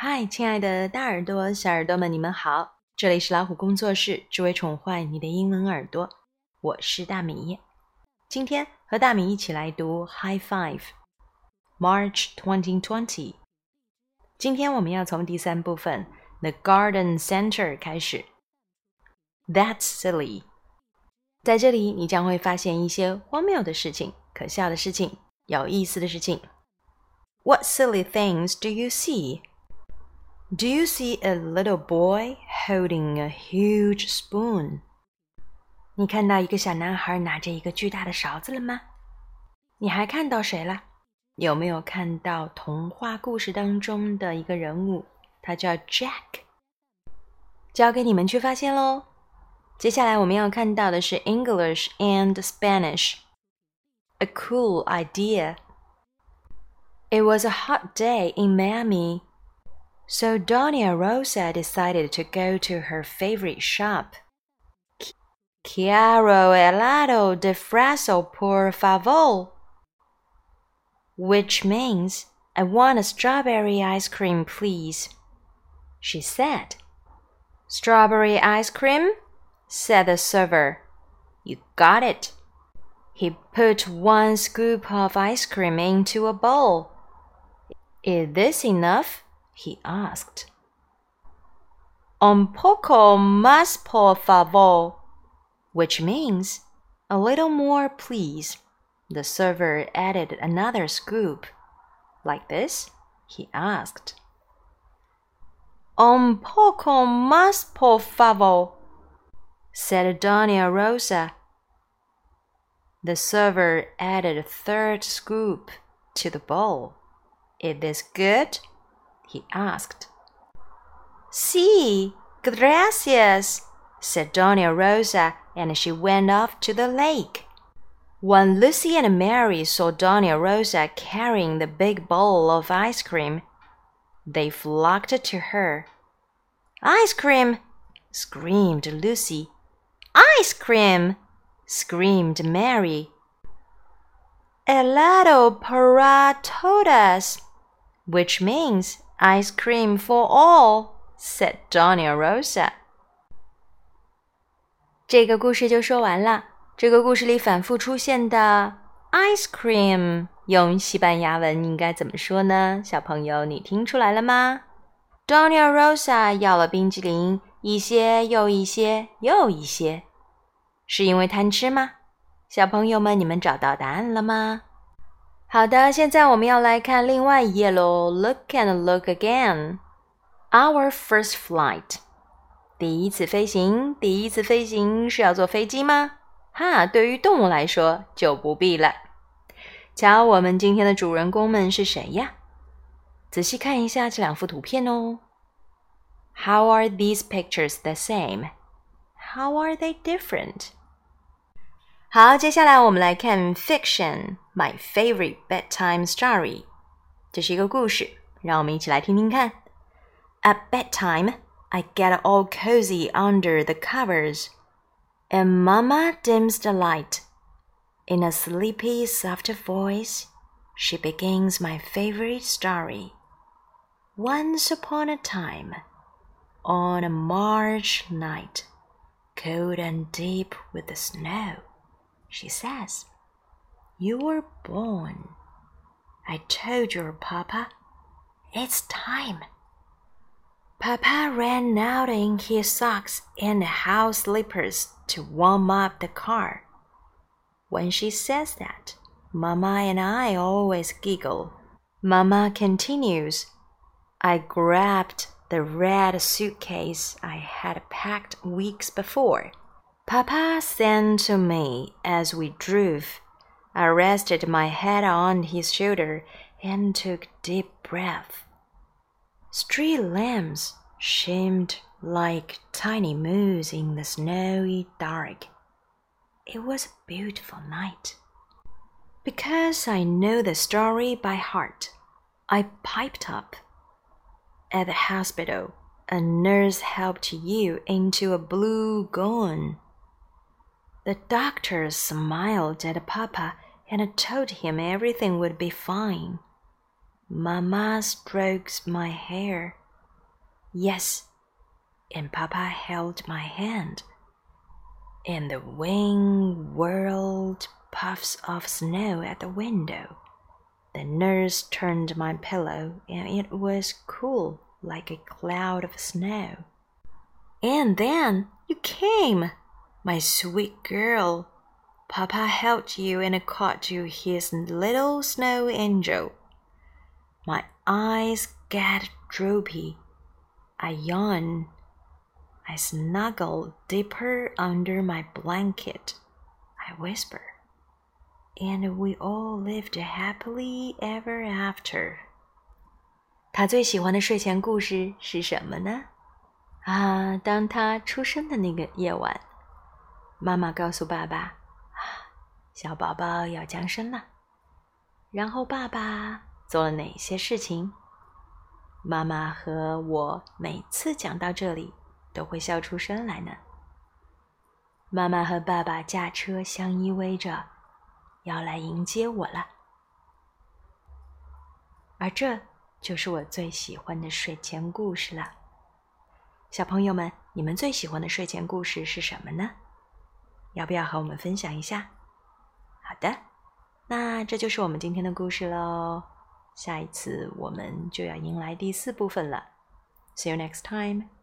嗨，亲爱的大耳朵、小耳朵们，你们好！这里是老虎工作室，只为宠坏你的英文耳朵。我是大米，今天和大米一起来读 High Five March 2020。今天我们要从第三部分 The Garden Center 开始。That's silly。在这里，你将会发现一些荒谬的事情、可笑的事情、有意思的事情。What silly things do you see? Do you see a little boy holding a huge spoon? 你看到一个小男孩拿着一个巨大的勺子了吗？你还看到谁了？有没有看到童话故事当中的一个人物？他叫 Jack。交给你们去发现喽。接下来我们要看到的是 English and Spanish。A cool idea. It was a hot day in Miami. So Doña Rosa decided to go to her favorite shop. Quiero helado de fresa por favor. Which means, I want a strawberry ice cream, please, she said. Strawberry ice cream? said the server. You got it. He put one scoop of ice cream into a bowl. Is this enough? He asked. Un poco más por favor, which means a little more, please. The server added another scoop. Like this? he asked. Un poco más, por favor, said Doña Rosa. The server added a third scoop to the bowl. Is this good? He asked. Si, gracias, said Doña Rosa, and she went off to the lake. When Lucy and Mary saw Doña Rosa carrying the big bowl of ice cream, they flocked to her. Ice cream! screamed Lucy. Ice cream! screamed Mary. Helado para todas, which means Ice cream for all," said Doña Rosa. 这个故事就说完了。这个故事里反复出现的 ice cream，用西班牙文应该怎么说呢？小朋友，你听出来了吗？Doña Rosa 要了冰激凌，一些又一些又一些，是因为贪吃吗？小朋友们，你们找到答案了吗？好的，现在我们要来看另外一页喽。Look and look again. Our first flight. 第一次飞行，第一次飞行是要坐飞机吗？哈，对于动物来说就不必了。瞧，我们今天的主人公们是谁呀？仔细看一下这两幅图片哦。How are these pictures the same? How are they different? 好，接下来我们来看 fiction my favorite bedtime story。这是一个故事，让我们一起来听听看。At bedtime, I get all cozy under the covers, and Mama dims the light. In a sleepy, soft voice, she begins my favorite story. Once upon a time, on a March night, cold and deep with the snow she says. You were born. I told your papa. It's time. Papa ran out in his socks and house slippers to warm up the car. When she says that, Mama and I always giggle. Mama continues, I grabbed the red suitcase I had packed weeks before. Papa sang to me as we drove. I rested my head on his shoulder and took deep breath. Street lamps shimmed like tiny moons in the snowy dark. It was a beautiful night. Because I know the story by heart, I piped up. At the hospital, a nurse helped you into a blue gown. The doctor smiled at Papa and told him everything would be fine. Mamma strokes my hair Yes, and Papa held my hand. And the wind whirled puffs of snow at the window. The nurse turned my pillow, and it was cool like a cloud of snow. And then you came, my sweet girl. Papa held you and called you his little snow angel. My eyes get droopy. I yawn. I snuggle deeper under my blanket. I whisper. And we all lived happily ever after. 他最喜欢的睡前故事是什么呢？啊，当他出生的那个夜晚， 妈妈告诉爸爸：“啊，小宝宝要降生了。”然后爸爸做了哪些事情？妈妈和我每次讲到这里都会笑出声来呢。妈妈和爸爸驾车相依偎着，要来迎接我了。而这就是我最喜欢的睡前故事了。小朋友们，你们最喜欢的睡前故事是什么呢？要不要和我们分享一下？好的，那这就是我们今天的故事喽。下一次我们就要迎来第四部分了。See you next time.